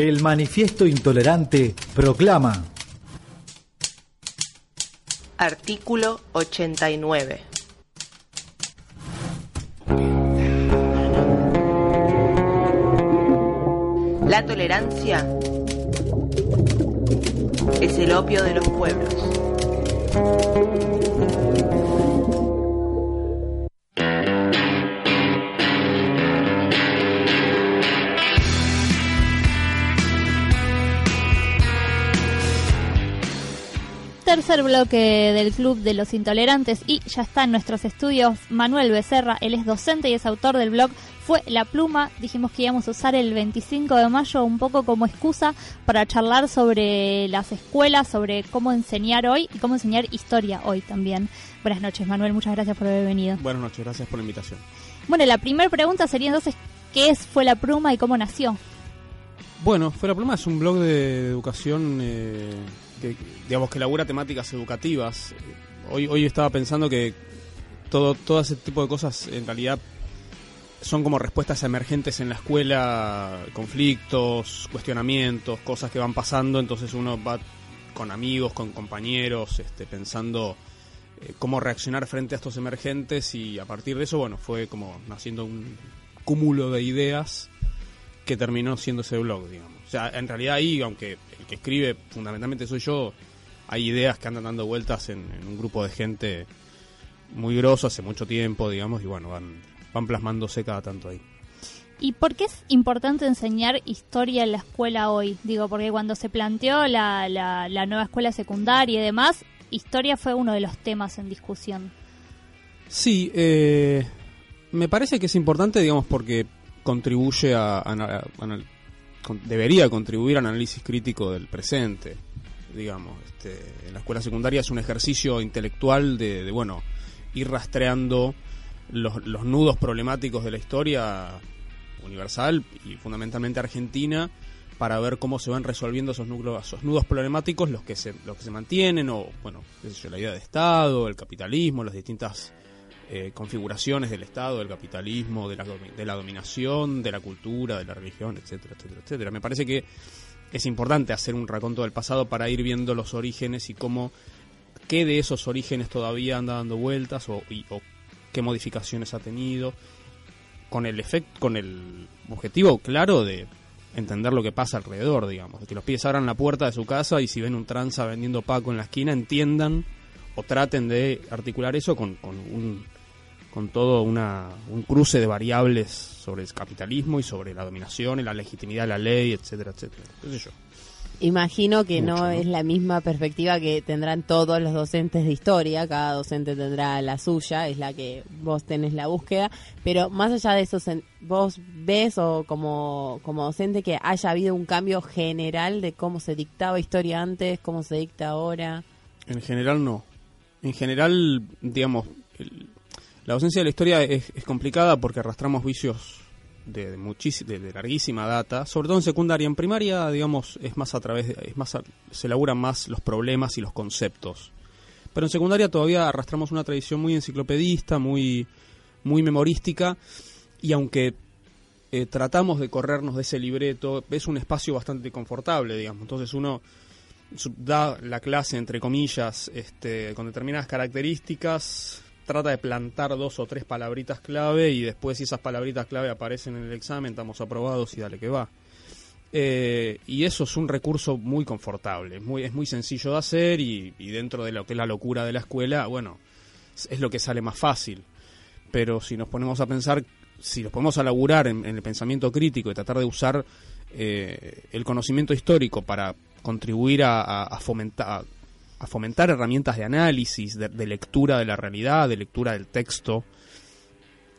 El manifiesto intolerante proclama. Artículo 89. La tolerancia es el opio de los pueblos. Tercer bloque del Club de los Intolerantes y ya está en nuestros estudios Manuel Becerra, él es docente y es autor del blog Fue la Pluma. Dijimos que íbamos a usar el 25 de mayo un poco como excusa para charlar sobre las escuelas, sobre cómo enseñar hoy y cómo enseñar historia hoy también. Buenas noches Manuel, muchas gracias por haber venido. Buenas noches, gracias por la invitación. Bueno, la primera pregunta sería entonces, ¿qué es Fue la Pluma y cómo nació? Bueno, Fue la Pluma es un blog de educación... Eh que digamos que labura temáticas educativas. Hoy, hoy estaba pensando que todo, todo ese tipo de cosas en realidad son como respuestas emergentes en la escuela, conflictos, cuestionamientos, cosas que van pasando, entonces uno va con amigos, con compañeros, este, pensando eh, cómo reaccionar frente a estos emergentes y a partir de eso, bueno, fue como naciendo un cúmulo de ideas que terminó siendo ese blog, digamos. O sea, en realidad ahí, aunque el que escribe fundamentalmente soy yo, hay ideas que andan dando vueltas en, un grupo de gente muy grosso hace mucho tiempo, digamos, y bueno, van, van plasmándose cada tanto ahí. ¿Y por qué es importante enseñar historia en la escuela hoy? Digo, porque cuando se planteó la, la, nueva escuela secundaria y demás, historia fue uno de los temas en discusión. Sí, eh, me parece que es importante, digamos, porque contribuye a, debería contribuir al análisis crítico del presente, digamos. Este, en la escuela secundaria es un ejercicio intelectual de, bueno, ir rastreando los, los, nudos problemáticos de la historia universal y fundamentalmente argentina para ver cómo se van resolviendo esos, núcleos, esos nudos problemáticos, los que se, los que se mantienen, o bueno, la idea de Estado, el capitalismo, las distintas eh, configuraciones del Estado, del capitalismo, de la, de la dominación, de la cultura, de la religión, etcétera, etcétera, etcétera. Me parece que es importante hacer un raconto del pasado para ir viendo los orígenes y cómo qué de esos orígenes todavía anda dando vueltas o, qué modificaciones ha tenido con el efecto con el objetivo claro de entender lo que pasa alrededor digamos que los pies abran la puerta de su casa y si ven un tranza vendiendo paco en la esquina entiendan o traten de articular eso con un con todo una, un cruce de variables sobre el capitalismo y sobre la dominación y la legitimidad de la ley, etcétera, etcétera. ¿Qué sé yo? Imagino que no, es la misma perspectiva que tendrán todos los docentes de historia, cada docente tendrá la suya, es la que vos tenés la búsqueda, pero más allá de eso, vos ves o como, como docente que haya habido un cambio general de cómo se dictaba historia antes, cómo se dicta ahora. En general no. En general, digamos, la ausencia de la historia es, complicada porque arrastramos vicios de, de, larguísima data, sobre todo en secundaria. En primaria, digamos, es más a través, es más se elaboran más los problemas y los conceptos. Pero en secundaria todavía arrastramos una tradición muy enciclopedista, muy, muy memorística, y aunque eh, tratamos de corrernos de ese libreto, es un espacio bastante confortable, digamos. Entonces uno da la clase, entre comillas, este, con determinadas características, trata de plantar dos o tres palabritas clave y después si esas palabritas clave aparecen en el examen, estamos aprobados y dale que va. Eh, y eso es un recurso muy confortable, es muy, es muy sencillo de hacer y, dentro de lo que es la locura de la escuela, bueno, es, lo que sale más fácil. Pero si nos ponemos a pensar, si nos ponemos a laburar en, el pensamiento crítico y tratar de usar eh, el conocimiento histórico para contribuir a fomentar, a fomentar herramientas de análisis, de, lectura de la realidad, de lectura del texto,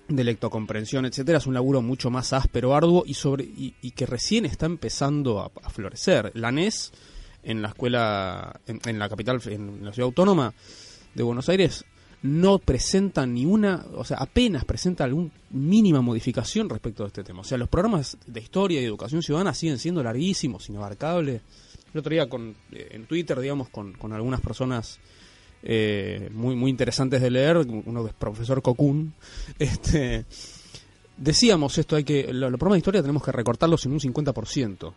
de lectocomprensión, etcétera, es un laburo mucho más áspero, arduo y sobre y, que recién está empezando a, florecer. La NES en la escuela, en, la capital, en la ciudad autónoma de Buenos Aires, no presenta ni una, o sea, apenas presenta alguna mínima modificación respecto a este tema. O sea, los programas de historia y educación ciudadana siguen siendo larguísimos, inabarcables el otro día con, eh, en Twitter, digamos, con, con algunas personas eh, muy, muy interesantes de leer, uno es profesor Cocún, este, decíamos esto, hay que, los programas de historia tenemos que recortarlos en un 50%,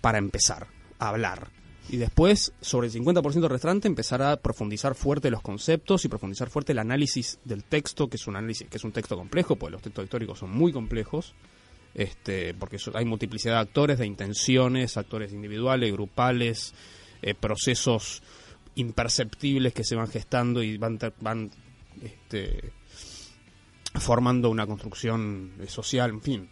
para empezar a hablar. Y después, sobre el 50% restante, empezar a profundizar fuerte los conceptos y profundizar fuerte el análisis del texto, que es un análisis, que es un texto complejo, porque los textos históricos son muy complejos, este, porque hay multiplicidad de actores, de intenciones, actores individuales, grupales, eh, procesos imperceptibles que se van gestando y van, van este, formando una construcción eh, social, en fin.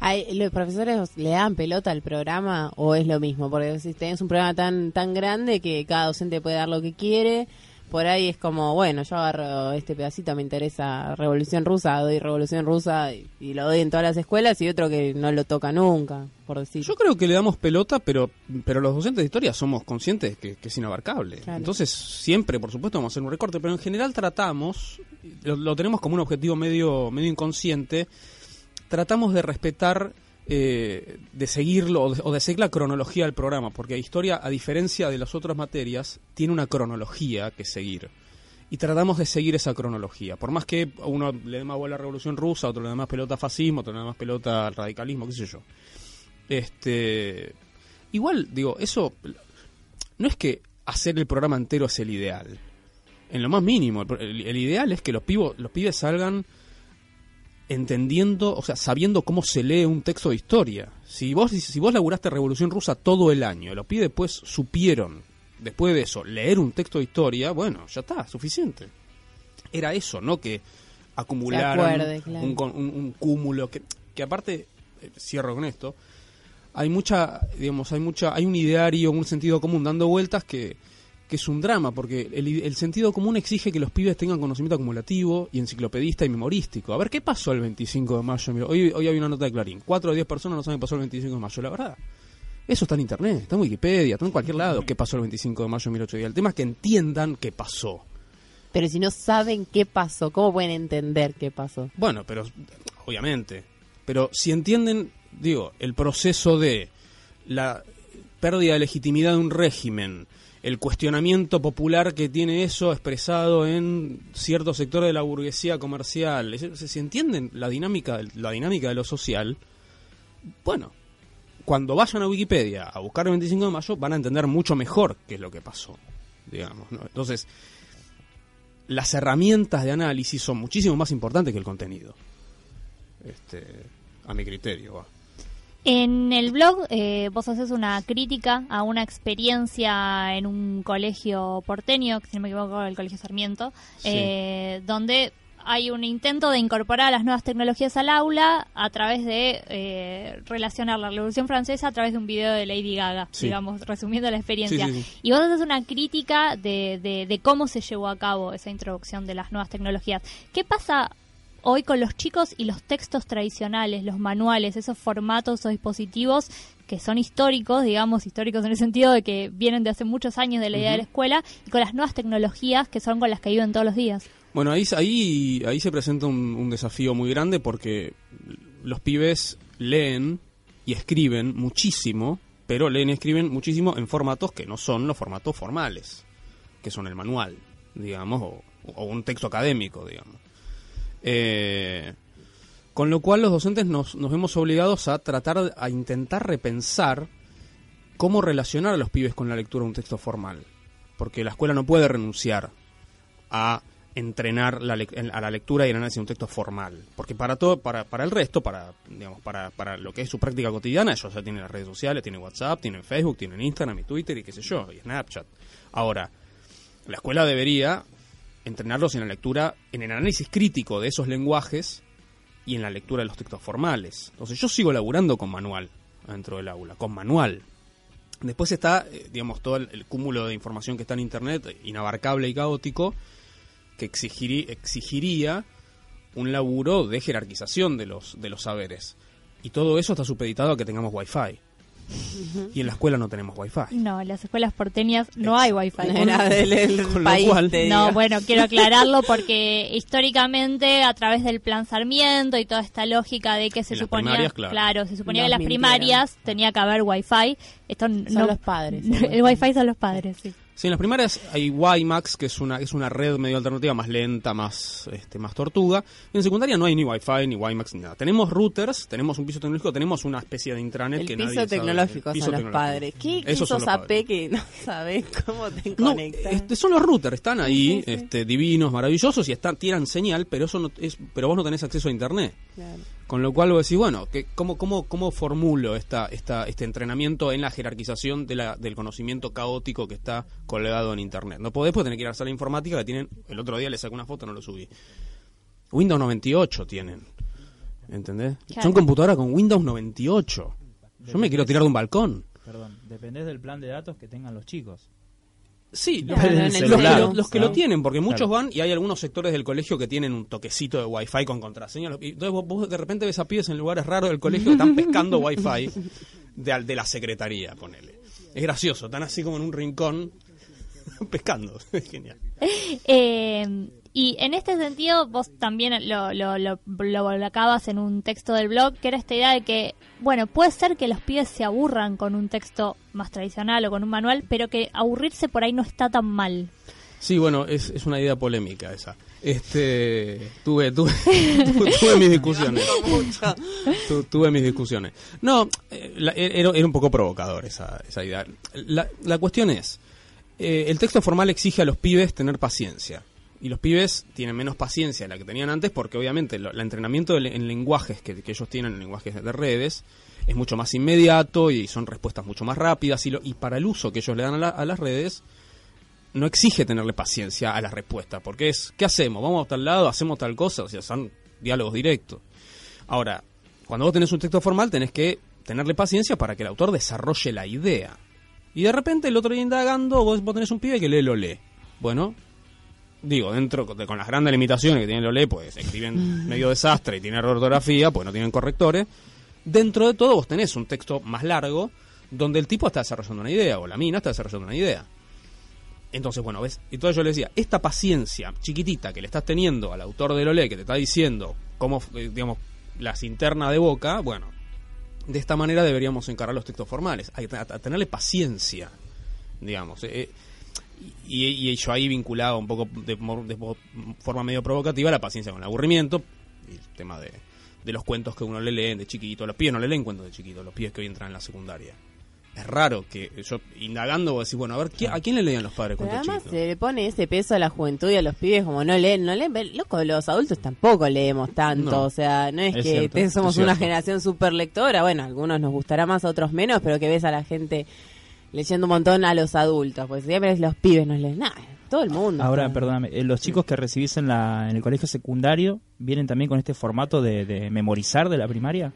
Ay, ¿Los profesores le dan pelota al programa o es lo mismo? Porque si tenés un programa tan tan grande que cada docente puede dar lo que quiere, por ahí es como, bueno, yo agarro este pedacito, me interesa Revolución Rusa, doy Revolución Rusa y, y lo doy en todas las escuelas y otro que no lo toca nunca, por decir. Yo creo que le damos pelota, pero, pero los docentes de historia somos conscientes que, que es inabarcable. Claro. Entonces, siempre, por supuesto, vamos a hacer un recorte, pero en general tratamos, lo, lo tenemos como un objetivo medio, medio inconsciente, tratamos de respetar, eh, de seguirlo o de, o de seguir la cronología del programa, porque historia, a diferencia de las otras materias, tiene una cronología que seguir. Y tratamos de seguir esa cronología. Por más que uno le dé más bola a la Revolución Rusa, otro le dé más pelota a fascismo, otro le dé más pelota al radicalismo, qué sé yo. Este, igual, digo, eso no es que hacer el programa entero es el ideal. En lo más mínimo, el, el- el ideal es que los pibos, los pibes salgan entendiendo, o sea, sabiendo cómo se lee un texto de historia. Si vos si vos laburaste Revolución Rusa todo el año, los pibes después supieron después de eso leer un texto de historia, bueno, ya está, suficiente. Era eso, no que acumularan acuerde, claro. un- un cúmulo que que aparte eh, cierro con esto hay mucha digamos hay mucha hay un ideario un sentido común dando vueltas que que es un drama porque el, el sentido común exige que los pibes tengan conocimiento acumulativo y enciclopedista y memorístico. A ver qué pasó el 25 de mayo Mira, hoy hoy había una nota de Clarín. Cuatro de diez personas no saben qué pasó el 25 de mayo la verdad. Eso está en internet está en Wikipedia está en cualquier lado. Qué pasó el 25 de mayo de 1810 el tema es que entiendan qué pasó. Pero si no saben qué pasó, ¿cómo pueden entender qué pasó? Bueno, pero obviamente. Pero si entienden, digo, el proceso de la pérdida de legitimidad de un régimen, el cuestionamiento popular que tiene eso expresado en cierto sector de la burguesía comercial, si entienden la dinámica, la dinámica de lo social, bueno, cuando vayan a Wikipedia a buscar el 25 de mayo van a entender mucho mejor qué es lo que pasó, digamos, ¿no? Entonces, las herramientas de análisis son muchísimo más importantes que el contenido. Este, a mi criterio, va. En el blog eh, vos haces una crítica a una experiencia en un colegio porteño, que si no me equivoco, el Colegio Sarmiento, Sí. eh, donde hay un intento de incorporar las nuevas tecnologías al aula a través de eh, relacionar la Revolución Francesa a través de un video de Lady Gaga, Sí. digamos, resumiendo la experiencia. Sí, sí, sí. Y vos haces una crítica de, de, de cómo se llevó a cabo esa introducción de las nuevas tecnologías. ¿Qué pasa hoy con los chicos y los textos tradicionales, los manuales, esos formatos o dispositivos que son históricos, digamos, históricos en el sentido de que vienen de hace muchos años de la idea de la escuela, y con las nuevas tecnologías que son con las que viven todos los días? Bueno, ahí, ahí, ahí se presenta un, un desafío muy grande porque los pibes leen y escriben muchísimo, pero leen y escriben muchísimo en formatos que no son los formatos formales, que son el manual, digamos, o, o un texto académico, digamos. Eh, con lo cual los docentes nos, nos vemos obligados a tratar, a intentar repensar cómo relacionar a los pibes con la lectura de un texto formal. Porque la escuela no puede renunciar a entrenar a la lectura y el análisis de un texto formal. Porque para todo, para, para el resto, para, digamos, para, para lo que es su práctica cotidiana, ellos ya tienen las redes sociales, tienen WhatsApp, tienen Facebook, tienen Instagram y Twitter y qué sé yo, y Snapchat. Ahora, la escuela debería entrenarlos en la lectura, en el análisis crítico de esos lenguajes y en la lectura de los textos formales. Entonces yo sigo laburando con manual dentro del aula, con manual. Después está, eh, digamos, todo el, cúmulo de información que está en Internet, inabarcable y caótico, que exigiría un laburo de jerarquización de los, de los saberes. Y todo eso está supeditado a que tengamos Wi-Fi. Y en la escuela no tenemos Wi-Fi. No, en las escuelas porteñas no hay wifi. Era del, del Con lo cual- No, bueno, quiero aclararlo porque históricamente a través del plan Sarmiento y toda esta lógica de que se En las suponía, claro. se suponía Nos que las mintieron. primarias tenía que haber wifi. Esto Son no, los padres. el wifi son los padres, sí. Sí, en las primarias hay WiMAX, que es una, es una red medio alternativa más lenta, más, este, más tortuga. En secundaria no hay ni Wi-Fi, ni WiMAX, ni nada. Tenemos routers, tenemos un piso tecnológico, tenemos una especie de intranet El que piso nadie sabe. tecnológico El piso son los padres. ¿Qué Esos AP padres. que no sabes cómo te No, conectas? este, son los routers, están ahí, Sí, sí, sí. este, divinos, maravillosos y están, tiran señal, pero eso no es, pero vos no tenés acceso a internet. Claro. Con lo cual vos decís, bueno, que, ¿cómo, cómo, ¿cómo formulo esta, esta, este entrenamiento en la jerarquización de la, del conocimiento caótico que está colgado en Internet? No podés, pues tenés que ir a la sala informática que tienen, el otro día le saqué una foto, no lo subí. Windows 98 tienen, ¿entendés? Claro. Son computadoras con Windows 98. Yo me quiero tirar de un balcón. Perdón, dependés del plan de datos que tengan los chicos. Sí, los, Claro, los- en el los que, lo, los que lo ¿no? tienen, porque muchos Claro. van y hay algunos sectores del colegio que tienen un toquecito de wifi con contraseña. Y entonces vos, vos de repente ves a pibes en lugares raros del colegio que están pescando wifi de, al- de la secretaría, ponele. Es gracioso, están así como en un rincón pescando. Es genial. Eh, y en este sentido, vos también lo, lo, lo, lo volcabas en un texto del blog, que era esta idea de que, bueno, puede ser que los pibes se aburran con un texto más tradicional o con un manual, pero que aburrirse por ahí no está tan mal. Sí, bueno, es, es una idea polémica esa. Este, tuve, tuve, tuve, tuve mis discusiones. Tu- tuve mis discusiones. No, eh, la- era, era un poco provocador esa, esa idea. La, la cuestión es, eh, el texto formal exige a los pibes tener paciencia. Y los pibes tienen menos paciencia de la que tenían antes porque obviamente lo- el entrenamiento en lenguajes que, que ellos tienen, en lenguajes de redes, es mucho más inmediato y son respuestas mucho más rápidas. Y, lo- y para el uso que ellos le dan a, la- a las redes, no exige tenerle paciencia a la respuesta, porque es, ¿qué hacemos? ¿Vamos a tal lado? ¿Hacemos tal cosa? O sea, son diálogos directos. Ahora, cuando vos tenés un texto formal, tenés que tenerle paciencia para que el autor desarrolle la idea. Y de repente, el otro día indagando, vos, vos tenés un pibe que lee lo lee. Bueno, digo, dentro de, con las grandes limitaciones que tiene lo lee, pues escriben medio desastre y tiene error de ortografía, pues no tienen correctores. Dentro de todo, vos tenés un texto más largo donde el tipo está desarrollando una idea, o la mina está desarrollando una idea. Entonces, bueno, ¿ves? Entonces yo le decía, esta paciencia chiquitita que le estás teniendo al autor de Lolé, que te está diciendo cómo, eh, digamos, las internas de boca, bueno, de esta manera deberíamos encarar los textos formales, a- a tenerle paciencia, digamos. eh, y, y yo ahí vinculaba un poco de, de forma medio provocativa la paciencia con el aburrimiento y el tema de, de los cuentos que uno le lee de chiquito. Los pibes no le leen cuentos de chiquito, los pibes que hoy entran en la secundaria. Es raro que yo, indagando, vos decís, bueno, a ver, ¿qué- ¿a quién le leían los padres cuentos además chiquitos? se le pone ese peso a la juventud y a los pibes como no leen, no leen, loco, los adultos tampoco leemos tanto, No. o sea, no es, Es que cierto, somos es una generación súper lectora, bueno, a algunos nos gustará más, a otros menos, pero que ves a la gente leyendo un montón a los adultos, pues siempre los pibes no leen nada, todo el mundo. Ahora, perdóname, eh, los chicos que recibís en, la, en el colegio secundario vienen también con este formato de, de memorizar de la primaria.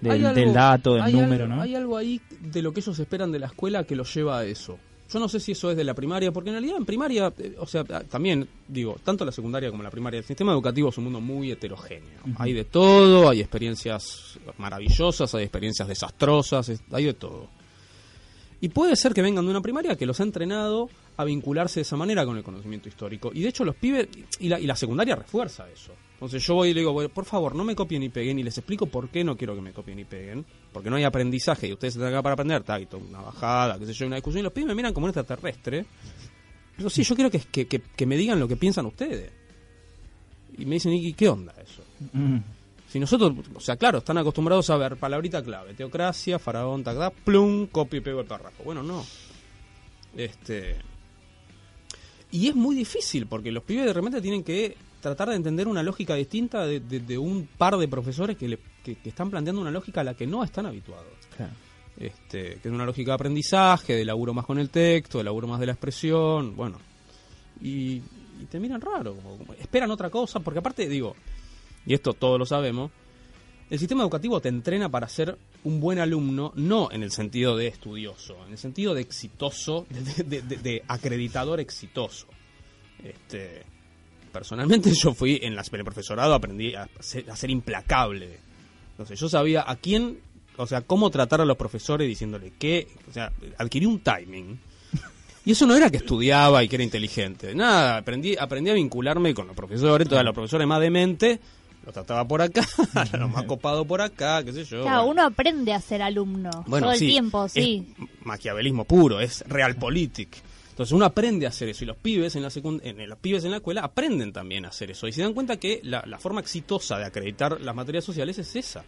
Del, Hay algo- del dato, del número, algo- ¿no? Hay algo ahí de lo que ellos esperan de la escuela que los lleva a eso. Yo no sé si eso es de la primaria, porque en realidad en primaria, eh, o sea, ah, también, digo, tanto la secundaria como la primaria, el sistema educativo es un mundo muy heterogéneo. Hay de todo, hay experiencias maravillosas, hay experiencias desastrosas, es- hay de todo. Y puede ser que vengan de una primaria que los ha entrenado a vincularse de esa manera con el conocimiento histórico. Y de hecho los pibes, y la, y la secundaria refuerza eso. Entonces yo voy y le digo, "Bueno, por favor, no me copien y peguen, y les explico por qué no quiero que me copien y peguen. Porque no hay aprendizaje, y ustedes están acá para aprender, toda una bajada, qué sé yo, una discusión, y los pibes me miran como un extraterrestre. Pero sí, yo quiero que, que, que, que me digan lo que piensan ustedes. Y me dicen, ¿y qué onda eso? Mm. Si nosotros, o sea, claro, están acostumbrados a ver palabrita clave, teocracia, faraón, tagda, plum, copio y pego el párrafo. Bueno, no. Este. Y es muy difícil porque los pibes de repente tienen que tratar de entender una lógica distinta de, de- de un par de profesores que, le- que- que están planteando una lógica a la que no están habituados. Claro. Este, que es una lógica de aprendizaje, de laburo más con el texto, de laburo más de la expresión, bueno. Y, y te miran raro, como esperan otra cosa, porque aparte, digo, y esto todos lo sabemos, el sistema educativo te entrena para ser un buen alumno, no en el sentido de estudioso, en el sentido de exitoso, de, acreditador exitoso. Este, personalmente yo fui en, las, en el profesorado, aprendí a ser, a ser implacable. Entonces yo sabía a quién, o sea, cómo tratar a los profesores diciéndole que, o sea, adquirí un timing. Y eso no era que estudiaba y que era inteligente. Nada, aprendí, aprendí a vincularme con los profesores, todos los profesores más demente, lo trataba por acá, lo más copado por acá, qué sé yo. Claro, bueno. uno aprende a ser alumno Bueno, todo el sí, tiempo, es sí. maquiavelismo puro, es realpolitik. Entonces uno aprende a hacer eso y los pibes en la secund en, los pibes en la escuela aprenden también a hacer eso y se dan cuenta que la, la forma exitosa de acreditar las materias sociales es esa.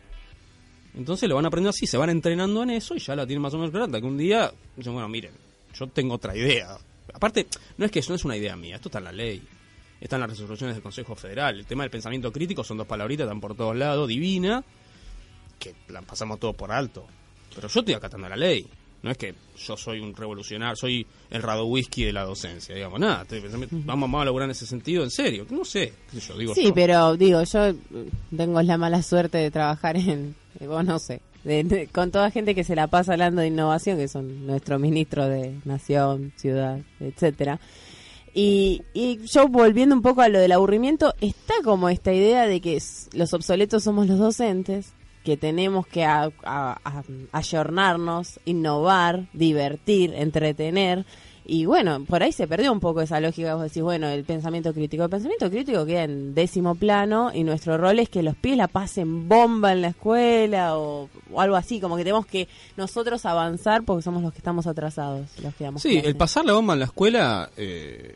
Entonces lo van aprendiendo así, se van entrenando en eso y ya la tienen más o menos clara hasta que un día dicen, bueno, miren, yo tengo otra idea. Aparte, no es que eso no es una idea mía, esto está en la ley. Está en las resoluciones del Consejo Federal. El tema del pensamiento crítico son dos palabritas, están por todos lados, divina, que la pasamos todo por alto. Pero yo estoy acatando la ley. No es que yo soy un revolucionario, soy el Radowisky de la docencia, digamos, nada. estoy pensando, vamos, vamos a lograr en ese sentido, en serio. No sé, yo digo Sí, yo. pero digo, yo tengo la mala suerte de trabajar en, eh, vos no sé, de- de- con toda gente que se la pasa hablando de innovación, que son nuestros ministros de Nación, Ciudad, etcétera. Y, y yo volviendo un poco a lo del aburrimiento, está como esta idea de que los obsoletos somos los docentes, que tenemos que ayornarnos, innovar, divertir, entretener. Y bueno, por ahí se perdió un poco esa lógica. Vos decís, bueno, el pensamiento crítico. El pensamiento crítico queda en décimo plano y nuestro rol es que los pies la pasen bomba en la escuela o, o algo así. Como que tenemos que nosotros avanzar porque somos los que estamos atrasados. Los que damos Sí, el pasar la bomba en la escuela eh,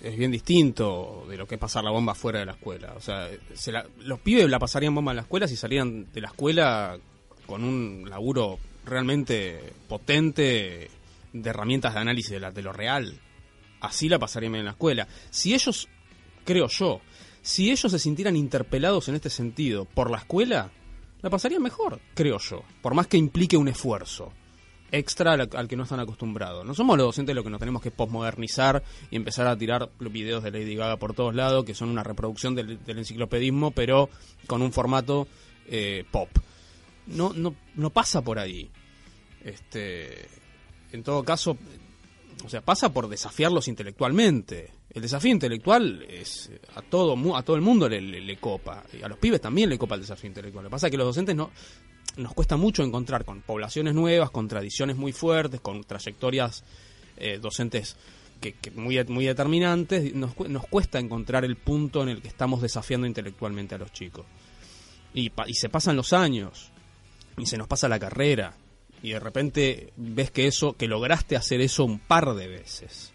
es bien distinto de lo que es pasar la bomba fuera de la escuela. O sea, se la- los pibes la pasarían bomba en la escuela si salieran de la escuela con un laburo realmente potente de herramientas de análisis de, la- de lo real. Así la pasarían en la escuela. Si ellos, creo yo, si ellos se sintieran interpelados en este sentido por la escuela, la pasarían mejor, creo yo. Por más que implique un esfuerzo extra al, que no están acostumbrados. No somos los docentes los que nos tenemos que posmodernizar y empezar a tirar videos de Lady Gaga por todos lados, que son una reproducción del, del enciclopedismo, pero con un formato eh, pop. No, no, no pasa por ahí. Este, en todo caso, o sea, pasa por desafiarlos intelectualmente. El desafío intelectual es a todo a todo el mundo le, le- copa. Y a los pibes también le copa el desafío intelectual. Lo que pasa es que los docentes no nos cuesta mucho encontrar con poblaciones nuevas, con tradiciones muy fuertes, con trayectorias eh, docentes que, que muy, muy determinantes. Nos, nos cuesta encontrar el punto en el que estamos desafiando intelectualmente a los chicos. Y, y se pasan los años, y se nos pasa la carrera, y de repente ves que eso, que lograste hacer eso un par de veces.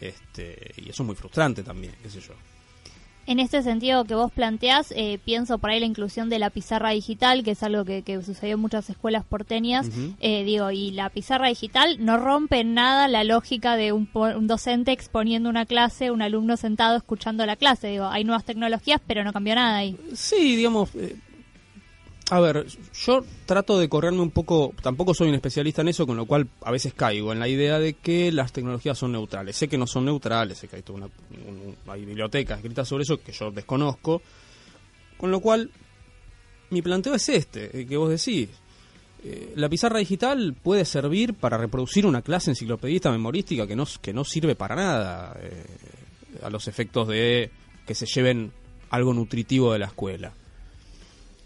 Este, y eso es muy frustrante también, qué sé yo. En este sentido que vos planteás, eh, pienso por ahí la inclusión de la pizarra digital, que es algo que, que sucedió en muchas escuelas porteñas. Eh, digo, y la pizarra digital no rompe en nada la lógica de un, un docente exponiendo una clase, un alumno sentado escuchando la clase. Digo, hay nuevas tecnologías, pero no cambió nada ahí. Sí, digamos. eh, a ver, yo trato de correrme un poco. Tampoco soy un especialista en eso, con lo cual a veces caigo en la idea de que las tecnologías son neutrales. Sé que no son neutrales, sé que hay, toda una, un- hay bibliotecas escritas sobre eso que yo desconozco. Con lo cual, mi planteo es este, eh, que vos decís. Eh, la pizarra digital puede servir para reproducir una clase enciclopedista memorística que no, que no sirve para nada eh, a los efectos de que se lleven algo nutritivo de la escuela.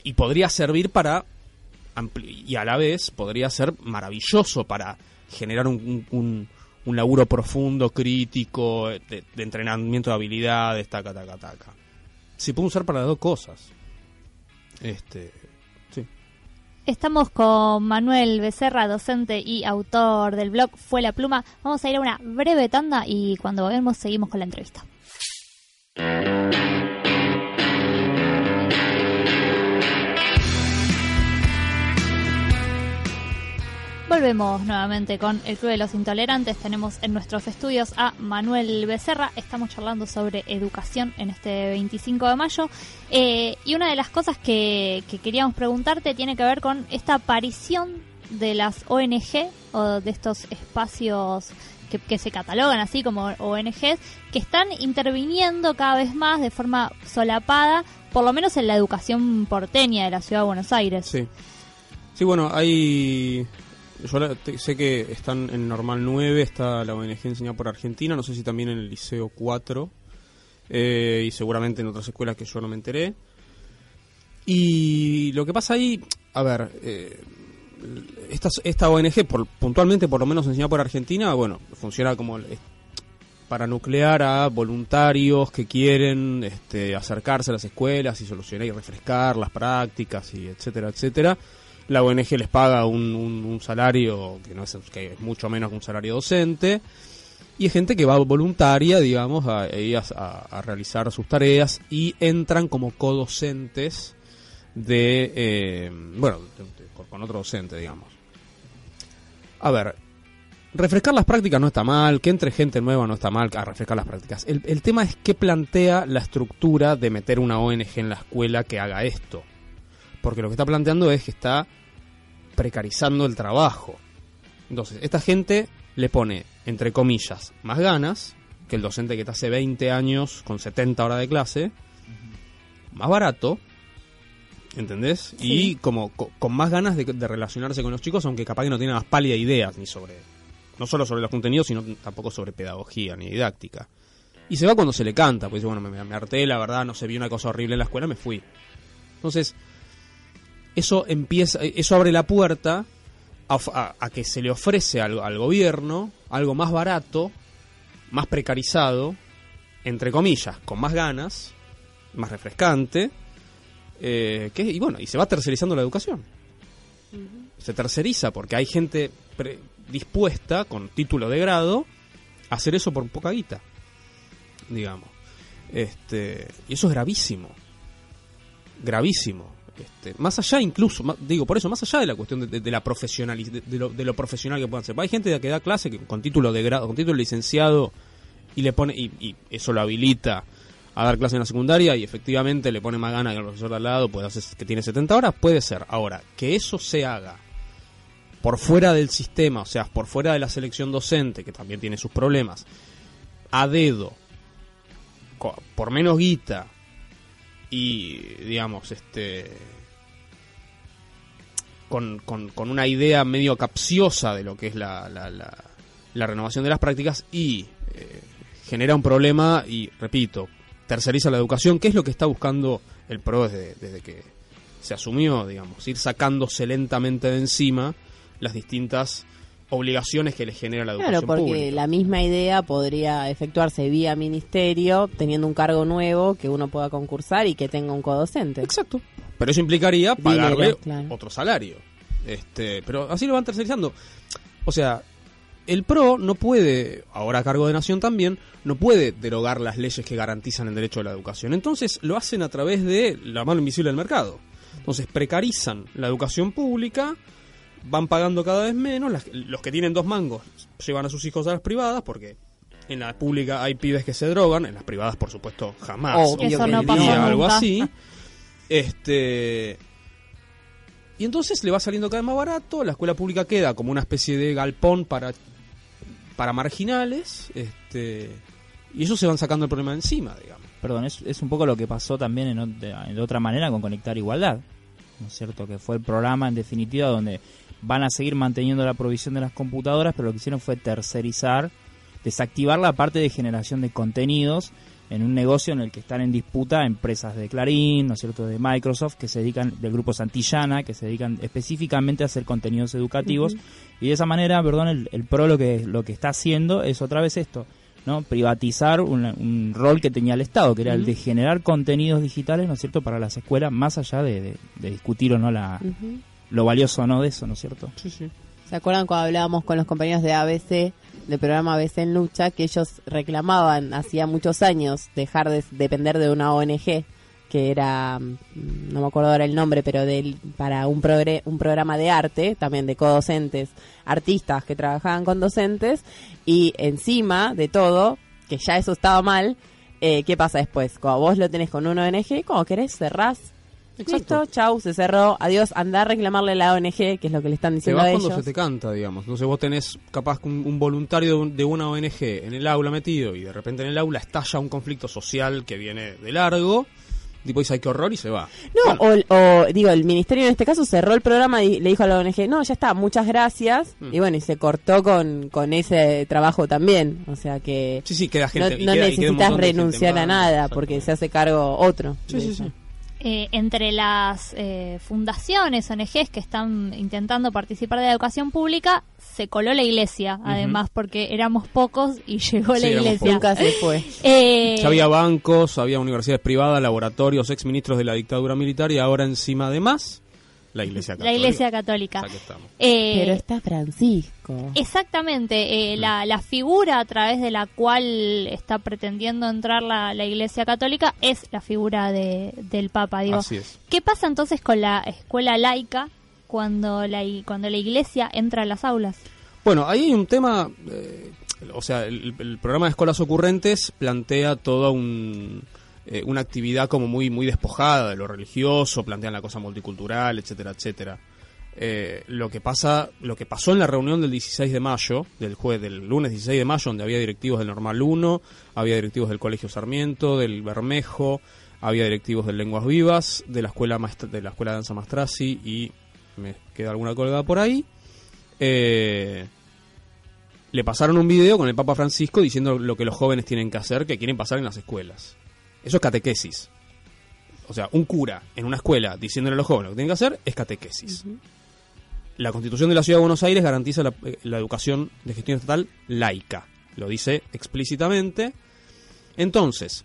Y podría servir para, y a la vez podría ser maravilloso para generar un, un, laburo profundo, crítico, de, de entrenamiento de habilidades, taca, taca, taca. Se puede usar para las dos cosas. Este, sí. Estamos con Manuel Becerra, docente y autor del blog Fue la Pluma. Vamos a ir a una breve tanda y cuando volvemos seguimos con la entrevista. Volvemos nuevamente con el Club de los Intolerantes. Tenemos en nuestros estudios a Manuel Becerra. Estamos charlando sobre educación en este 25 de mayo. Eh, y una de las cosas que, que queríamos preguntarte tiene que ver con esta aparición de las ONG o de estos espacios que, que se catalogan así como ONGs, que están interviniendo cada vez más de forma solapada, por lo menos en la educación porteña de la ciudad de Buenos Aires. Sí. Sí, bueno, hay. Yo la- te- sé que están en Normal 9, está la ONG enseñada por Argentina, no sé si también en el Liceo 4, eh, y seguramente en otras escuelas que yo no me enteré. Y lo que pasa ahí, a ver, eh, esta, esta ONG, por, puntualmente por lo menos enseñada por Argentina, bueno, funciona como. es- para nuclear a voluntarios que quieren este, acercarse a las escuelas y solucionar y refrescar las prácticas y etcétera, etcétera. La ONG les paga un, un- salario que no es, que es mucho menos que un salario docente y hay gente que va voluntaria, digamos, a, a, a- realizar sus tareas y entran como codocentes de, eh, bueno, con- otro docente, digamos. A ver, refrescar las prácticas no está mal, que entre gente nueva no está mal, a refrescar las prácticas. El, el tema es qué plantea la estructura de meter una ONG en la escuela que haga esto. Porque lo que está planteando es que está precarizando el trabajo. Entonces, esta gente le pone, entre comillas, más ganas que el docente que está hace 20 años con 70 horas de clase, más barato, ¿entendés? Y como co- con más ganas de, de relacionarse con los chicos, aunque capaz que no tiene más pálida ideas ni sobre, no solo sobre los contenidos, sino tampoco sobre pedagogía ni didáctica. Y se va cuando se le canta, pues dice, bueno, me, me harté, la verdad, no sé, vi una cosa horrible en la escuela, me fui. Entonces, eso empieza, eso abre la puerta a, of- a- a que se le ofrece al, al gobierno algo más barato, más precarizado, entre comillas, con más ganas, más refrescante, eh, que, y bueno, y se va tercerizando la educación. Se terceriza porque hay gente pre- dispuesta, con título de grado, a hacer eso por poca guita, digamos. Este, y eso es gravísimo. Gravísimo. Este, más allá incluso, digo, por eso, más allá de la cuestión de, la profesionaliz- de, lo, de lo profesional que puedan ser. Hay gente que da clase que, con título de grado, con título de licenciado, y le pone, y, eso lo habilita a dar clase en la secundaria, y efectivamente le pone más gana que el profesor de al lado, hacer, que tiene 70 horas, puede ser. Ahora, que eso se haga por fuera del sistema, o sea, por fuera de la selección docente, que también tiene sus problemas, a dedo, por menos guita, y digamos, este con, con, con una idea medio capciosa de lo que es la, la, la, la renovación de las prácticas y eh, genera un problema y, repito, terceriza la educación, que es lo que está buscando el PRO desde, desde que se asumió, digamos, ir sacándose lentamente de encima las distintas obligaciones que le genera la educación Claro, porque pública. la misma idea podría efectuarse vía ministerio, teniendo un cargo nuevo que uno pueda concursar y que tenga un codocente. Exacto. Pero eso implicaría Dinero, pagarle claro. otro salario. Este, pero así lo van tercerizando. O sea, el PRO no puede, ahora a cargo de Nación también, no puede derogar las leyes que garantizan el derecho a la educación. Entonces lo hacen a través de la mano invisible del mercado. Entonces precarizan la educación pública, van pagando cada vez menos, las- los que tienen dos mangos llevan a sus hijos a las privadas porque en la pública hay pibes que se drogan, en las privadas por supuesto jamás. Obvio Eso no pasó algo nunca. así. Este y entonces le va saliendo cada vez más barato, la escuela pública queda como una especie de galpón para para marginales, este y ellos se van sacando el problema de encima, digamos. Perdón, es, es un poco lo que pasó también en, de otra manera con Conectar Igualdad. ¿No es cierto? Que fue el programa, en definitiva, donde van a seguir manteniendo la provisión de las computadoras, pero lo que hicieron fue tercerizar, desactivar la parte de generación de contenidos en un negocio en el que están en disputa empresas de Clarín, ¿no es cierto?, de Microsoft, que se dedican, del grupo Santillana, que se dedican específicamente a hacer contenidos educativos. Y de esa manera, perdón, el, el PRO lo que, lo que está haciendo es otra vez esto, ¿no? Privatizar una- un rol que tenía el Estado, que era el de generar contenidos digitales, ¿no es cierto?, para las escuelas, más allá de, de- de discutir o no la, lo valioso o no de eso, ¿no es cierto? Sí, sí. ¿Se acuerdan cuando hablábamos con los compañeros de ABC, del programa ABC en Lucha, que ellos reclamaban hacía muchos años dejar de depender de una ONG, que era, mm, no me acuerdo ahora el nombre, pero del, para un, progre- un programa de arte, también de codocentes, artistas que trabajaban con docentes, y encima de todo, que ya eso estaba mal, eh, ¿qué pasa después? Cuando vos lo tenés con una ONG, como querés, cerrás. Exacto. Listo, chau, se cerró, adiós, andá a reclamarle a la ONG, que es lo que le están Te diciendo vas a cuando ellos. se te canta, digamos. Entonces vos tenés capaz un, un voluntario de, un- de una ONG en el aula metido y de repente en el aula estalla un conflicto social que viene de largo. Tipo dice, ay, qué horror y se va. No, o, o, digo, el ministerio en este caso cerró el programa y le dijo a la ONG, no, ya está, muchas gracias. Mm. Y bueno, y se cortó con, con ese trabajo también. O sea que Sí, sí, queda no, gente. no queda- necesitas renunciar a nada porque se hace cargo otro. Sí, sí, eso. sí. Eh, entre las eh, fundaciones, ONGs que están intentando participar de la educación pública, se coló la iglesia, además, porque éramos pocos y llegó Sí, la iglesia. Nunca se fue. Eh, Ya había bancos, había universidades privadas, laboratorios, exministros de la dictadura militar y ahora encima de más, la iglesia católica. la iglesia católica. O sea, que estamos. Eh, Pero está Francisco. Exactamente, eh, la, la figura a través de la cual está pretendiendo entrar la, la Iglesia Católica es la figura de, del Papa. Digo, Así es. ¿qué pasa entonces con la escuela laica cuando la, cuando la Iglesia entra a las aulas? Bueno, ahí hay un tema, eh, o sea, el, el programa de escuelas ocurrentes plantea toda un, eh, una actividad como muy muy despojada de lo religioso, plantean la cosa multicultural, etcétera, etcétera. Eh, lo que pasa, lo que pasó en la reunión del 16 de mayo, del jueves del lunes 16 de mayo, donde había directivos del Normal 1, había directivos del Colegio Sarmiento, del Bermejo, había directivos del Lenguas Vivas, de la escuela Maestra- de la escuela de danza Mastrasi y me queda alguna colgada por ahí. Eh, le pasaron un video con el Papa Francisco diciendo lo que los jóvenes tienen que hacer, que quieren pasar en las escuelas. Eso es catequesis. O sea, un cura en una escuela diciéndole a los jóvenes lo que tienen que hacer es catequesis. La Constitución de la Ciudad de Buenos Aires garantiza la, eh, la educación de gestión estatal laica. Lo dice explícitamente. Entonces,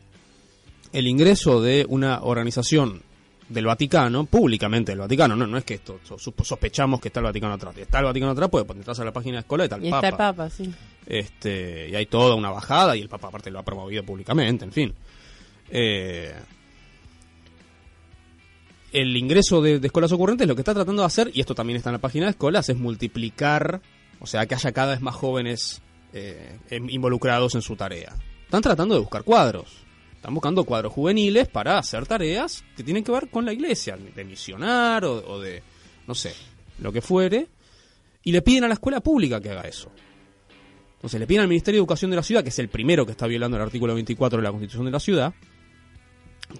el ingreso de una organización del Vaticano, públicamente del Vaticano, no, no es que esto sospechamos que está el Vaticano atrás. Está el Vaticano atrás, pues entras a la página de escuela y tal Y está el Papa, sí. este, y hay toda una bajada y el Papa aparte lo ha promovido públicamente, en fin. Eh, el ingreso de, de escuelas ocurrentes lo que está tratando de hacer, y esto también está en la página de escuelas, es multiplicar, o sea, que haya cada vez más jóvenes eh, em- involucrados en su tarea. Están tratando de buscar cuadros. Están buscando cuadros juveniles para hacer tareas que tienen que ver con la iglesia, de misionar o, o de, no sé, lo que fuere. Y le piden a la escuela pública que haga eso. Entonces le piden al Ministerio de Educación de la Ciudad, que es el primero que está violando el artículo 24 de la Constitución de la Ciudad,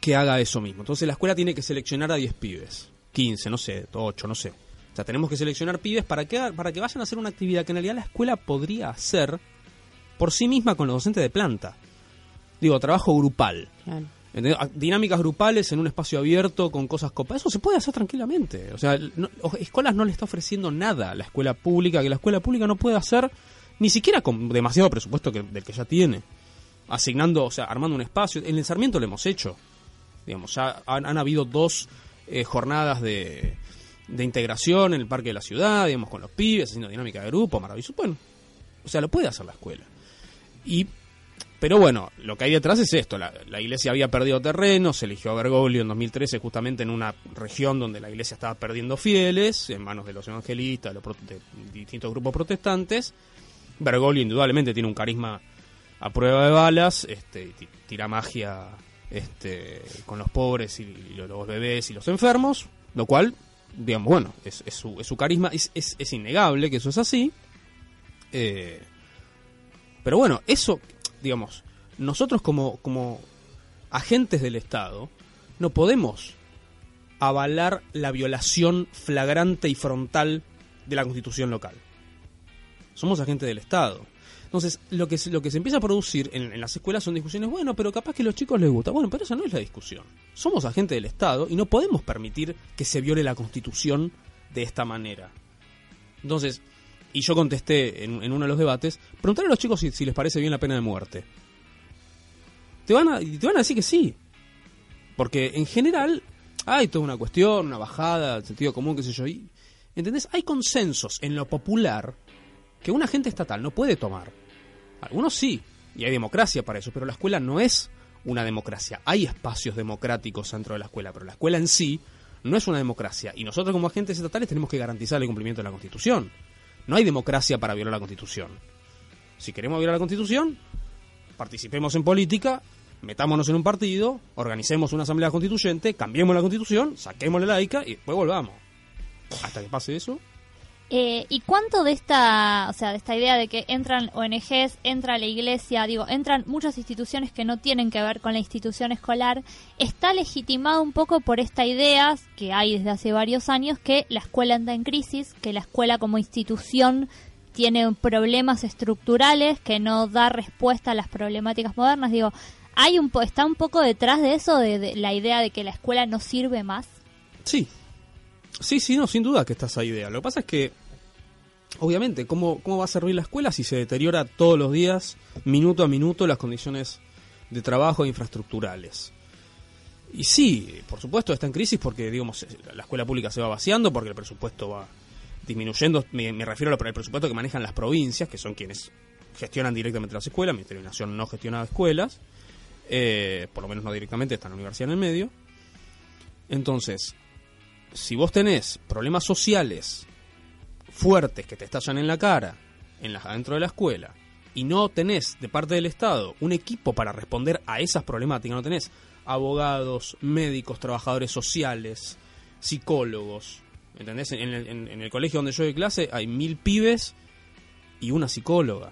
que haga eso mismo. Entonces la escuela tiene que seleccionar a 10 pibes, 15, no sé, 8, no sé. O sea, tenemos que seleccionar pibes para que, para que vayan a hacer una actividad que en realidad la escuela podría hacer por sí misma con los docentes de planta. Digo, trabajo grupal. Claro. ¿Entendés? A- Dinámicas grupales en un espacio abierto con cosas copadas. Eso se puede hacer tranquilamente. O sea, no, Escolas no le está ofreciendo nada a la escuela pública que la escuela pública no puede hacer ni siquiera con demasiado presupuesto que, del que ya tiene. Asignando, o sea, armando un espacio. En el Sarmiento lo hemos hecho. Digamos, ya han, habido dos eh, jornadas de, de integración en el Parque de la Ciudad, digamos, con los pibes, haciendo dinámica de grupo, maravilloso. Bueno, o sea, lo puede hacer la escuela. Y pero bueno, lo que hay detrás es esto. La, la iglesia había perdido terreno, se eligió a Bergoglio en 2013 justamente en una región donde la iglesia estaba perdiendo fieles, en manos de los evangelistas, de, los de distintos grupos protestantes. Bergoglio indudablemente tiene un carisma a prueba de balas, este, tira magia este, con los pobres y, los bebés y los enfermos, lo cual, digamos, bueno, es, su, es su carisma, es innegable que eso es así. Eh, pero bueno, eso, digamos, nosotros como, como agentes del Estado no podemos avalar la violación flagrante y frontal de la constitución local. Somos agentes del Estado. Entonces, lo que, lo que se empieza a producir en, en las escuelas son discusiones, bueno, pero capaz que a los chicos les gusta. Bueno, pero esa no es la discusión. Somos agentes del Estado y no podemos permitir que se viole la constitución de esta manera. Entonces, y yo contesté en, en uno de los debates, preguntarle a los chicos si, si les parece bien la pena de muerte. Te van, a, te van a decir que sí. Porque en general hay toda una cuestión, una bajada, sentido común, qué sé yo. Y, ¿Entendés? Hay consensos en lo popular que un agente estatal no puede tomar. Algunos sí, y hay democracia para eso, pero la escuela no es una democracia. Hay espacios democráticos dentro de la escuela, pero la escuela en sí no es una democracia. Y nosotros como agentes estatales tenemos que garantizar el cumplimiento de la Constitución. No hay democracia para violar la Constitución. Si queremos violar la Constitución, participemos en política, metámonos en un partido, organicemos una asamblea constituyente, cambiemos la Constitución, saquemos la laica y después volvamos. Hasta que pase eso. Eh, ¿Y cuánto de esta, o sea, de esta idea de que entran ONGs, entra la iglesia, digo, entran muchas instituciones que no tienen que ver con la institución escolar, está legitimado un poco por esta idea que hay desde hace varios años que la escuela anda en crisis, que la escuela como institución tiene problemas estructurales, que no da respuesta a las problemáticas modernas? Digo, hay un está un poco detrás de eso de, de la idea de que la escuela no sirve más. Sí. Sí, sí, no, sin duda que está esa idea. Lo que pasa es que, obviamente, ¿cómo, ¿cómo va a servir la escuela si se deteriora todos los días, minuto a minuto, las condiciones de trabajo e infraestructurales? Y sí, por supuesto está en crisis porque, digamos, la escuela pública se va vaciando, porque el presupuesto va disminuyendo. Me, me refiero al presupuesto que manejan las provincias, que son quienes gestionan directamente las escuelas. El Ministerio Nación no gestiona escuelas, eh, por lo menos no directamente, está en la universidad en el medio. Entonces, si vos tenés problemas sociales fuertes que te estallan en la cara en la, dentro de la escuela y no tenés de parte del Estado un equipo para responder a esas problemáticas, no tenés abogados, médicos, trabajadores sociales, psicólogos, ¿entendés? En el, en el colegio donde yo doy clase hay mil pibes y una psicóloga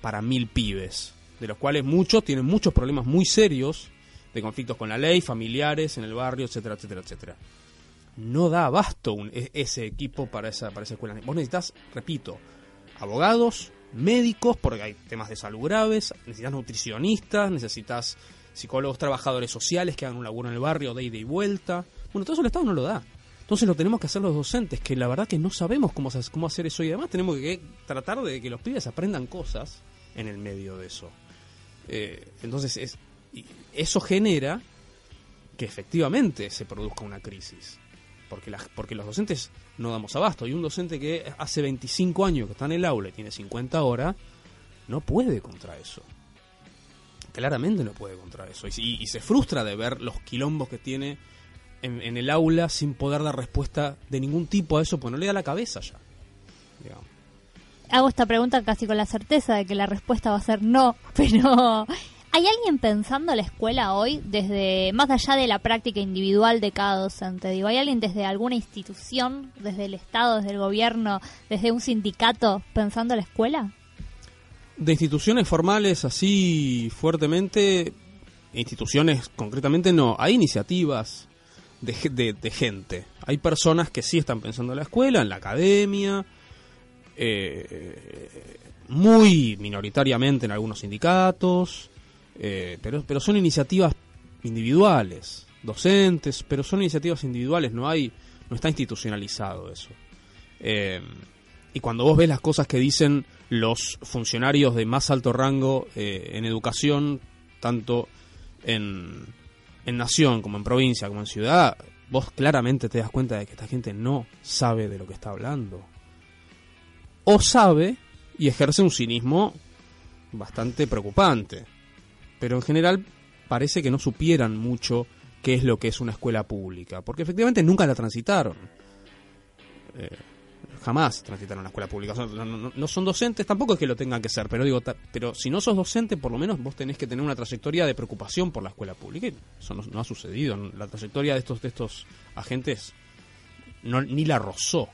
para mil pibes, de los cuales muchos tienen muchos problemas muy serios de conflictos con la ley, familiares, en el barrio, etcétera, etcétera, etcétera. No da abasto un- e- ese equipo para esa, para esa escuela. Vos necesitas, repito, abogados, médicos, porque hay temas de salud graves, necesitas nutricionistas, necesitas psicólogos, trabajadores sociales que hagan un laburo en el barrio de ida y vuelta. Bueno, todo eso el Estado no lo da. Entonces lo tenemos que hacer los docentes, que la verdad que no sabemos cómo, hacer- cómo hacer eso y además tenemos que tratar de que los pibes aprendan cosas en el medio de eso. Eh, entonces es, eso genera que efectivamente se produzca una crisis. Porque, las, porque los docentes no damos abasto. Y un docente que hace 25 años que está en el aula y tiene 50 horas, no puede contra eso. Claramente no puede contra eso. Y, se frustra de ver los quilombos que tiene en, en el aula sin poder dar respuesta de ningún tipo a eso, porque no le da la cabeza ya. digamos. Hago esta pregunta casi con la certeza de que la respuesta va a ser no, pero ¿hay alguien pensando la escuela hoy desde más allá de la práctica individual de cada docente? ¿hay alguien desde alguna institución, desde el Estado, desde el gobierno, desde un sindicato pensando la escuela? De instituciones formales así fuertemente, instituciones concretamente no, hay iniciativas de gente. Hay personas que sí están pensando en la escuela, en la academia, eh, muy minoritariamente en algunos sindicatos, eh, pero, pero son iniciativas individuales, docentes, pero son iniciativas individuales, no hay, no está institucionalizado eso. Eh, y cuando vos ves las cosas que dicen los funcionarios de más alto rango eh, en educación, tanto en, en nación como en provincia como en ciudad, vos claramente te das cuenta de que esta gente no sabe de lo que está hablando. O sabe y ejerce un cinismo bastante preocupante. Pero en general parece que no supieran mucho qué es lo que es una escuela pública, porque efectivamente nunca la transitaron. Eh, jamás transitaron la escuela pública. No, no- son docentes, tampoco es que lo tengan que ser, pero digo, ta- pero si no sos docente, por lo menos vos tenés que tener una trayectoria de preocupación por la escuela pública. Y eso no, ha sucedido. La trayectoria de estos, de estos agentes ni la rozó.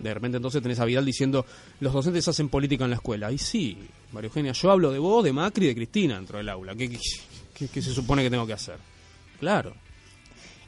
De repente entonces tenés a Vidal diciendo, los docentes hacen política en la escuela. Y sí, María Eugenia, yo hablo de vos, de Macri y de Cristina dentro del aula. ¿Qué, se supone que tengo que hacer? Claro.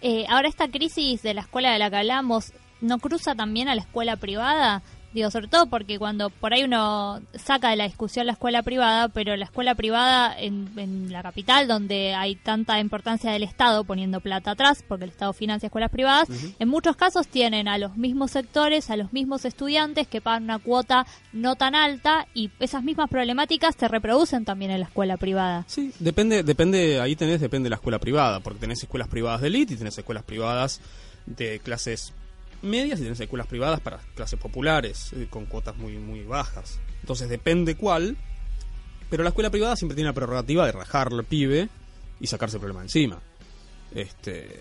Eh, ahora esta crisis de la escuela de la que hablamos, ¿no cruza también a la escuela privada? Digo, sobre todo porque cuando por ahí uno saca de la discusión la escuela privada, pero la escuela privada en, en la capital, donde hay tanta importancia del Estado poniendo plata atrás, porque el Estado financia escuelas privadas, en muchos casos tienen a los mismos sectores, a los mismos estudiantes que pagan una cuota no tan alta y esas mismas problemáticas se reproducen también en la escuela privada. Sí, depende, depende, ahí tenés, depende de la escuela privada, porque tenés escuelas privadas de élite y tenés escuelas privadas de clases medias y tenés escuelas privadas para clases populares, eh, con cuotas muy, muy bajas. Entonces depende cuál, pero la escuela privada siempre tiene la prerrogativa de rajarle al pibe y sacarse el problema encima. Este,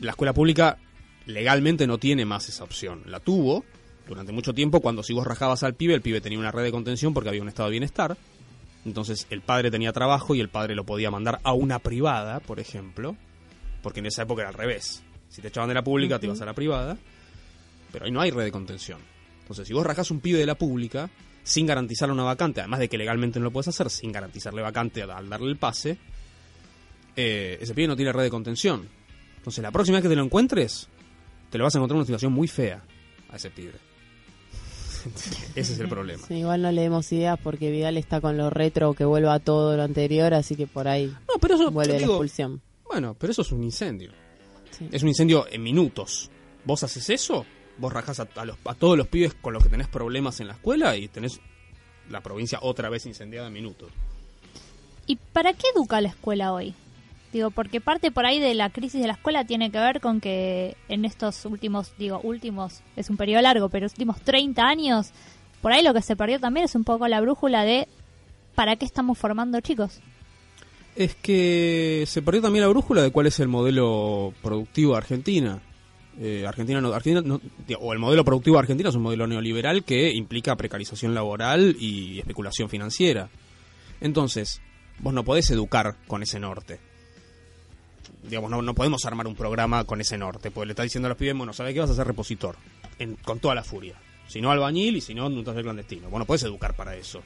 la escuela pública legalmente no tiene más esa opción. La tuvo durante mucho tiempo cuando si vos rajabas al pibe, el pibe tenía una red de contención porque había un estado de bienestar. Entonces el padre tenía trabajo y el padre lo podía mandar a una privada, por ejemplo, porque en esa época era al revés. Si te echaban de la pública, te ibas a la privada, pero ahí no hay red de contención. Entonces, si vos rajás un pibe de la pública, sin garantizarle una vacante, además de que legalmente no lo puedes hacer, sin garantizarle vacante al darle el pase, eh, ese pibe no tiene red de contención. Entonces, la próxima vez que te lo encuentres, te lo vas a encontrar en una situación muy fea a ese pibe. Ese es el problema. Sí, igual no le demos ideas porque Vidal está con lo retro que vuelva a todo lo anterior, así que por ahí No, pero eso, vuelve te la digo, expulsión. bueno, pero eso es un incendio. Sí. Es un incendio en minutos. Vos haces eso, vos rajás a, a los, a todos los pibes con los que tenés problemas en la escuela y tenés la provincia otra vez incendiada en minutos. ¿Y para qué educa la escuela hoy? Digo, porque parte por ahí de la crisis de la escuela tiene que ver con que en estos últimos, digo, últimos, es un periodo largo, pero últimos 30 años, por ahí lo que se perdió también es un poco la brújula de para qué estamos formando chicos. Es que se perdió también la brújula de cuál es el modelo productivo de Argentina. Eh, Argentina, no, Argentina no- o el modelo productivo de Argentina es un modelo neoliberal que implica precarización laboral y especulación financiera. Entonces, vos no podés educar con ese norte. Digamos, no, no podemos armar un programa con ese norte, porque le está diciendo a los pibes, bueno, ¿sabes qué vas a ser repositor? Con toda la furia. Si no albañil y si no, un taller clandestino. Bueno, podés educar para eso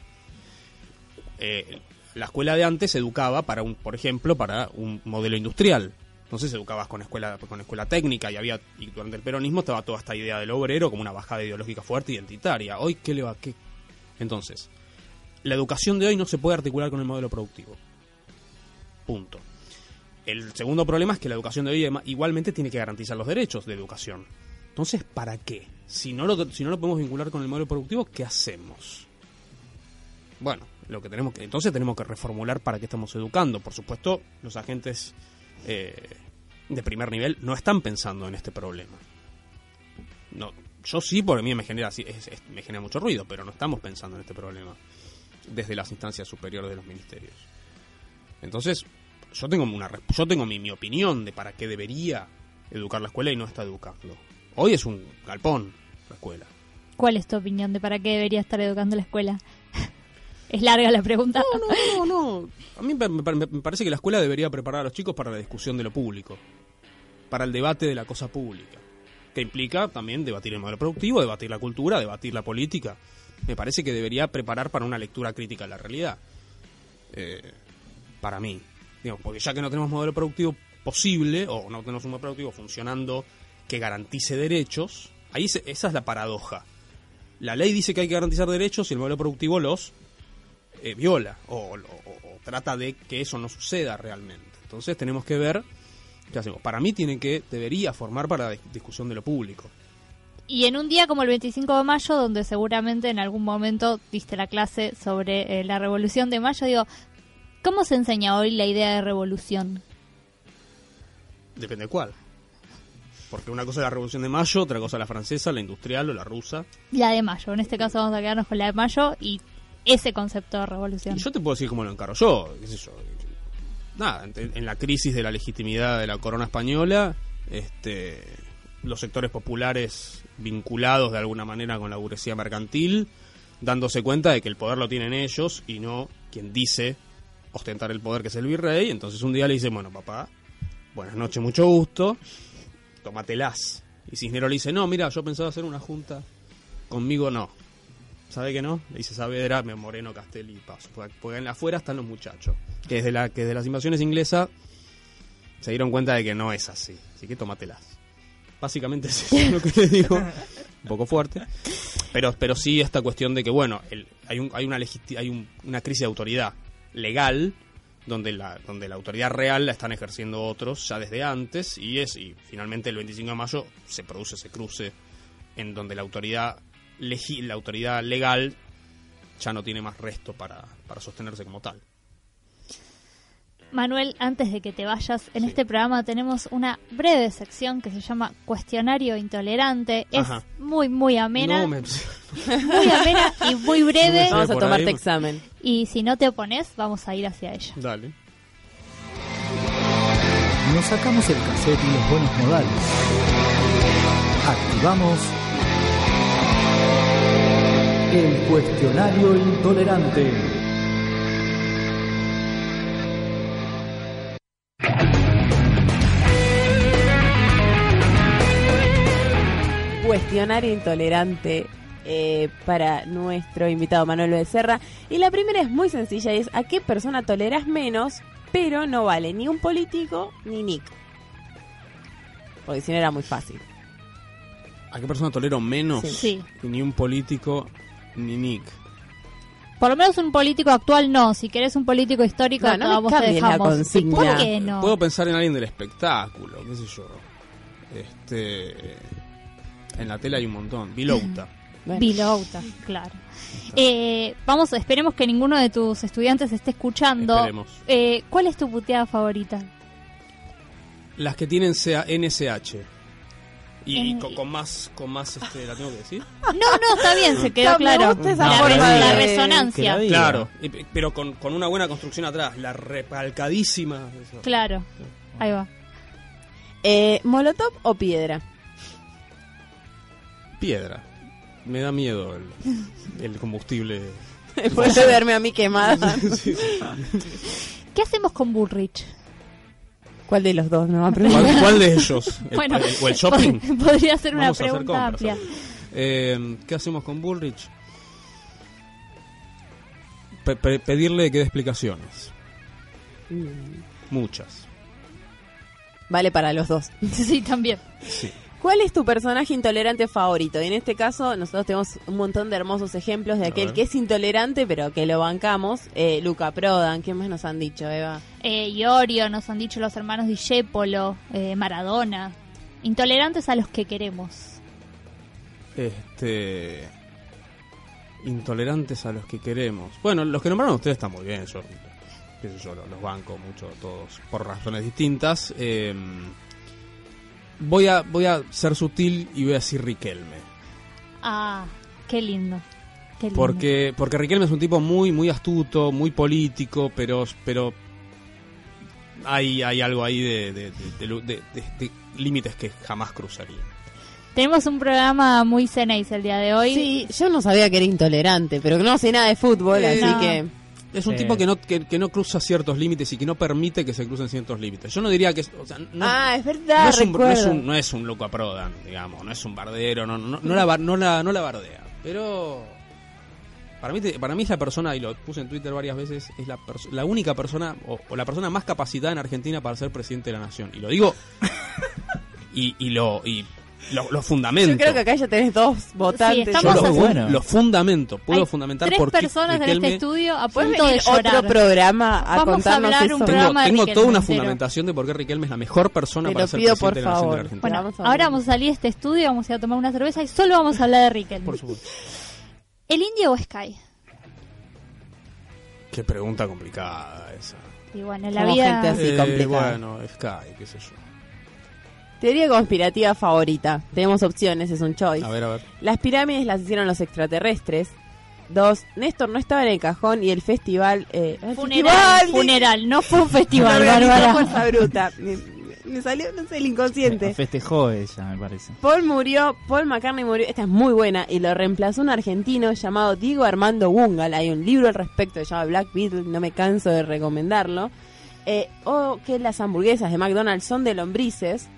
eh, la escuela de antes educaba para un, por ejemplo, para un modelo industrial. Entonces educabas con escuela, con escuela técnica y había, y durante el peronismo estaba toda esta idea del obrero como una bajada ideológica fuerte, identitaria. Hoy, ¿qué le va? ¿Qué? Entonces, la educación de hoy no se puede articular con el modelo productivo. Punto. El segundo problema es que la educación de hoy igualmente tiene que garantizar los derechos de educación. Entonces, ¿para qué? Si no lo, si no lo podemos vincular con el modelo productivo, ¿qué hacemos? Bueno, lo que tenemos que entonces tenemos que reformular para qué estamos educando. Por supuesto, los agentes eh, de primer nivel no están pensando en este problema. No, yo sí, a mí me genera así- es- es- me genera mucho ruido, pero no estamos pensando en este problema desde las instancias superiores de los ministerios. Entonces, yo tengo una yo tengo mi, mi opinión de para qué debería educar la escuela y no está educando. Hoy es un galpón la escuela. ¿Cuál es tu opinión de para qué debería estar educando la escuela? Es larga la pregunta. No, no, no. A mí me, parece que la escuela debería preparar a los chicos para la discusión de lo público, para el debate de la cosa pública, que implica también debatir el modelo productivo, debatir la cultura, debatir la política. Me parece que debería preparar para una lectura crítica de la realidad. Eh, para mí. Digo, porque ya que no tenemos modelo productivo posible, o no tenemos un modelo productivo funcionando que garantice derechos, ahí se- esa es la paradoja. La ley dice que hay que garantizar derechos y el modelo productivo los eh, viola o, o- o- o trata de que eso no suceda realmente. Entonces tenemos que ver qué hacemos. Para mí tiene que, debería formar para la dis- discusión de lo público. Y en un día como el 25 de mayo, donde seguramente en algún momento diste la clase sobre eh, la revolución de mayo, digo, ¿cómo se enseña hoy la idea de revolución? Depende de cuál. Porque una cosa es la Revolución de Mayo, otra cosa es la francesa, la industrial o la rusa. La de mayo. En este caso vamos a quedarnos con la de mayo y ese concepto de revolución. Yo te puedo decir cómo lo encaro yo, qué sé yo. Nada, en, en la crisis de la legitimidad de la corona española, este, los sectores populares vinculados de alguna manera con la burguesía mercantil, dándose cuenta de que el poder lo tienen ellos y no quien dice ostentar el poder que es el virrey. Entonces un día le dice, bueno papá, buenas noches, mucho gusto, tómatelas. Y Cisnero le dice, no, mira, yo pensaba hacer una junta, conmigo no. ¿Sabe que no? Le dice Saavedra, Moreno, Castelli y Paso. Porque, en la afuera están los muchachos. Que desde, la, que las invasiones inglesas se dieron cuenta de que no es así. Así que tómatelas. Básicamente es lo que le digo. Un poco fuerte. Pero, pero sí esta cuestión de que, bueno, hay, un, hay, una, hay un- una crisis de autoridad legal donde la, donde la autoridad real la están ejerciendo otros ya desde antes y es y finalmente el 25 de mayo se produce ese cruce en donde la autoridad legi- la autoridad legal ya no tiene más resto para, para sostenerse como tal. Manuel, antes de que te vayas, en Sí. este programa tenemos una breve sección que se llama Cuestionario Intolerante. Es muy, muy amena, No, me- muy amena y muy breve. Vamos a tomarte ahí. examen. Y si no te opones, vamos a ir hacia ella. Dale. Nos sacamos el cassette y los buenos modales. Activamos el cuestionario intolerante. Cuestionario intolerante eh, para nuestro invitado Manuel Becerra. Y la primera es muy sencilla y es ¿a qué persona toleras menos, pero no vale ni un político ni Nick? Porque si no era muy fácil. ¿A qué persona tolero menos? Sí. Que Ni un político, ni Nick. Por lo menos un político actual no. Si querés un político histórico, No, no a vos te la dejamos. consigna. ¿Por qué no? Puedo pensar en alguien del espectáculo, qué sé yo. Este. En la tele hay un montón. Vilouta. Bueno. Claro. Eh, vamos, esperemos que ninguno de tus estudiantes esté escuchando. Esperemos. Eh, ¿Cuál es tu puteada favorita? Las que tienen NSH. Y, En- con, con más, con más, este, ¿la tengo que decir? No, no, está bien, se quedó No, me claro. gusta esa la, forma la de- resonancia. la. Claro, y- pero con, con una buena construcción atrás, la recalcadísima. eso. Claro, ahí va. Eh, ¿Molotov o piedra? Piedra. Me da miedo el, el combustible. Después de verme a mí quemada. Sí, sí. ¿Qué hacemos con Bullrich? ¿Cuál de los dos ¿Cuál, preguntar? cuál de ellos? ¿El, Bueno, el- ¿O el shopping? pod- Podría ser una Vamos pregunta amplia. Eh, ¿Qué hacemos con Bullrich? Pe- pe- pedirle que dé explicaciones. Muchas. Vale para los dos. Sí, también. Sí. ¿Cuál es tu personaje intolerante favorito? Y en este caso, nosotros tenemos un montón de hermosos ejemplos de aquel que es intolerante, pero que lo bancamos. Eh, Luca Prodan, ¿qué más nos han dicho, Eva? Eh, Iorio, nos han dicho los hermanos Discépolo, eh, Maradona. Intolerantes a los que queremos. Este. Intolerantes a los que queremos. Bueno, los que nombraron ustedes están muy bien. Yo, qué sé yo, los, los banco mucho todos por razones distintas. Eh, voy, a, voy a ser sutil y voy a decir Riquelme. Ah, qué lindo. Qué lindo. Porque, porque Riquelme es un tipo muy, muy astuto, muy político, pero, pero hay, hay algo ahí de, de- de- de lu- de- de- de límites que jamás cruzaría. Tenemos un programa muy cenéis el día de hoy. Sí, yo no sabía que era intolerante, pero no sé nada de fútbol, Eh, así no. que... Es un Sí. tipo que no, que, que no cruza ciertos límites y que no permite que se crucen ciertos límites. Yo no diría que es. o sea, no, ah, es no verdad, es un, no, es un, no es un Luca Prodan, digamos, no es un bardero, no, no, no, la, bar- no, la, no la bardea. Pero. Para mí, para mí es la persona, y lo puse en Twitter varias veces, es la, la única persona, o, o la persona más capacitada en Argentina para ser presidente de la nación. Y lo digo. y, y lo. Y lo, lo fundamento. Yo creo que acá ya tenés dos votantes. Sí, Yo estamos lo, así. fu- Bueno. lo fundamento, puedo Hay fundamentar tres por qué personas en este estudio a ¿Puedes punto de llorar. otro programa a Vamos a contarnos hablar eso? un Tengo, programa de tengo Riquelme toda una fundamentación de por qué Riquelme es la mejor persona Te para ser pido, presidente por de la Nación de favor. la Argentina. Bueno, Vamos a ahora vamos a salir de este estudio, vamos a ir a tomar una cerveza y solo vamos a hablar de Riquelme. Por supuesto. ¿El Indio o Sky? Qué pregunta complicada esa. Y bueno, en la Somos vida... gente así. Eh, complicada. bueno, Sky, qué sé yo. Teoría conspirativa favorita. Tenemos opciones, es un choice. A ver, a ver. Las pirámides las hicieron los extraterrestres. Dos, Néstor no estaba en el cajón y el festival... Eh, el Funeral, festival, funeral, no fue un festival, Bárbara. Fuerza Bruta. Me, me salió, no sé, el inconsciente. Festejó ella, me parece. Paul murió, Paul McCartney murió, esta es muy buena, y lo reemplazó un argentino llamado Diego Armando Bungal. Hay un libro al respecto que se llama Black Beetle, no me canso de recomendarlo. Eh, o que las hamburguesas de McDonald's son de lombrices.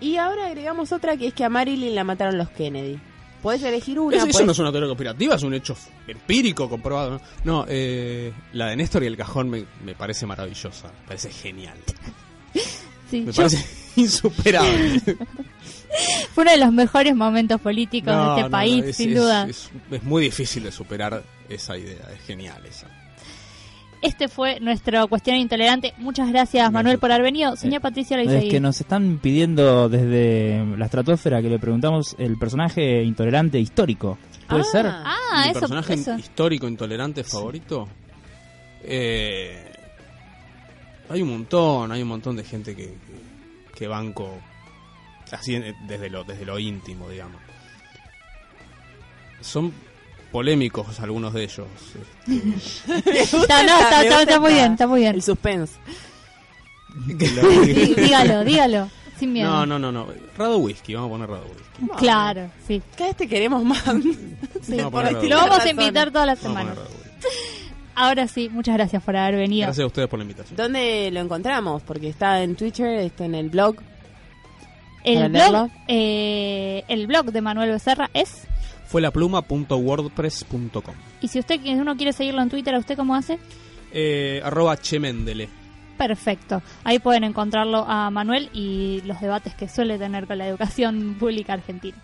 Y ahora agregamos otra que es que a Marilyn la mataron los Kennedy. Puedes elegir una. Es- eso podés- no es una teoría conspirativa, es un hecho empírico comprobado. No, No, eh, la de Néstor y el cajón me, me parece maravillosa. Me parece genial. Sí, Me yo- parece insuperable. fue uno de los mejores momentos políticos No, de este no, país, es- sin es- duda. Es, es muy difícil de superar esa idea. Es genial esa. Este fue nuestro cuestionario intolerante. Muchas gracias, Manuel, por haber venido. Señor Patricia Es Leisegui. que nos están pidiendo desde la estratosfera que le preguntamos el personaje intolerante histórico. ¿Puede Ah. ser? Ah, Mi eso, personaje eso. histórico intolerante favorito. Eh, hay un montón, hay un montón de gente que, que, que banco así desde lo desde lo íntimo, digamos. Son polémicos algunos de ellos. este, Está, no, está, está- está muy bien, está muy bien. El suspense. Dígalo, dígalo. Sin miedo. no, no, no, no. Rado Whisky, vamos a poner Rado Whisky. Claro, sí. Cada vez te queremos más. Sí. Vamos Por Lo vamos a invitar todas las semanas. Ahora sí, muchas gracias por haber venido. Gracias a ustedes por la invitación. ¿Dónde lo encontramos? Porque está en Twitter, está en el blog. El ¿Para blog, eh, el blog de Manuel Becerra es. Fue la pluma.wordpress.com. Y si usted, uno quiere seguirlo en Twitter, ¿a usted cómo hace? Eh, arroba Chemendele. Perfecto. Ahí pueden encontrarlo a Manuel y los debates que suele tener con la educación pública argentina.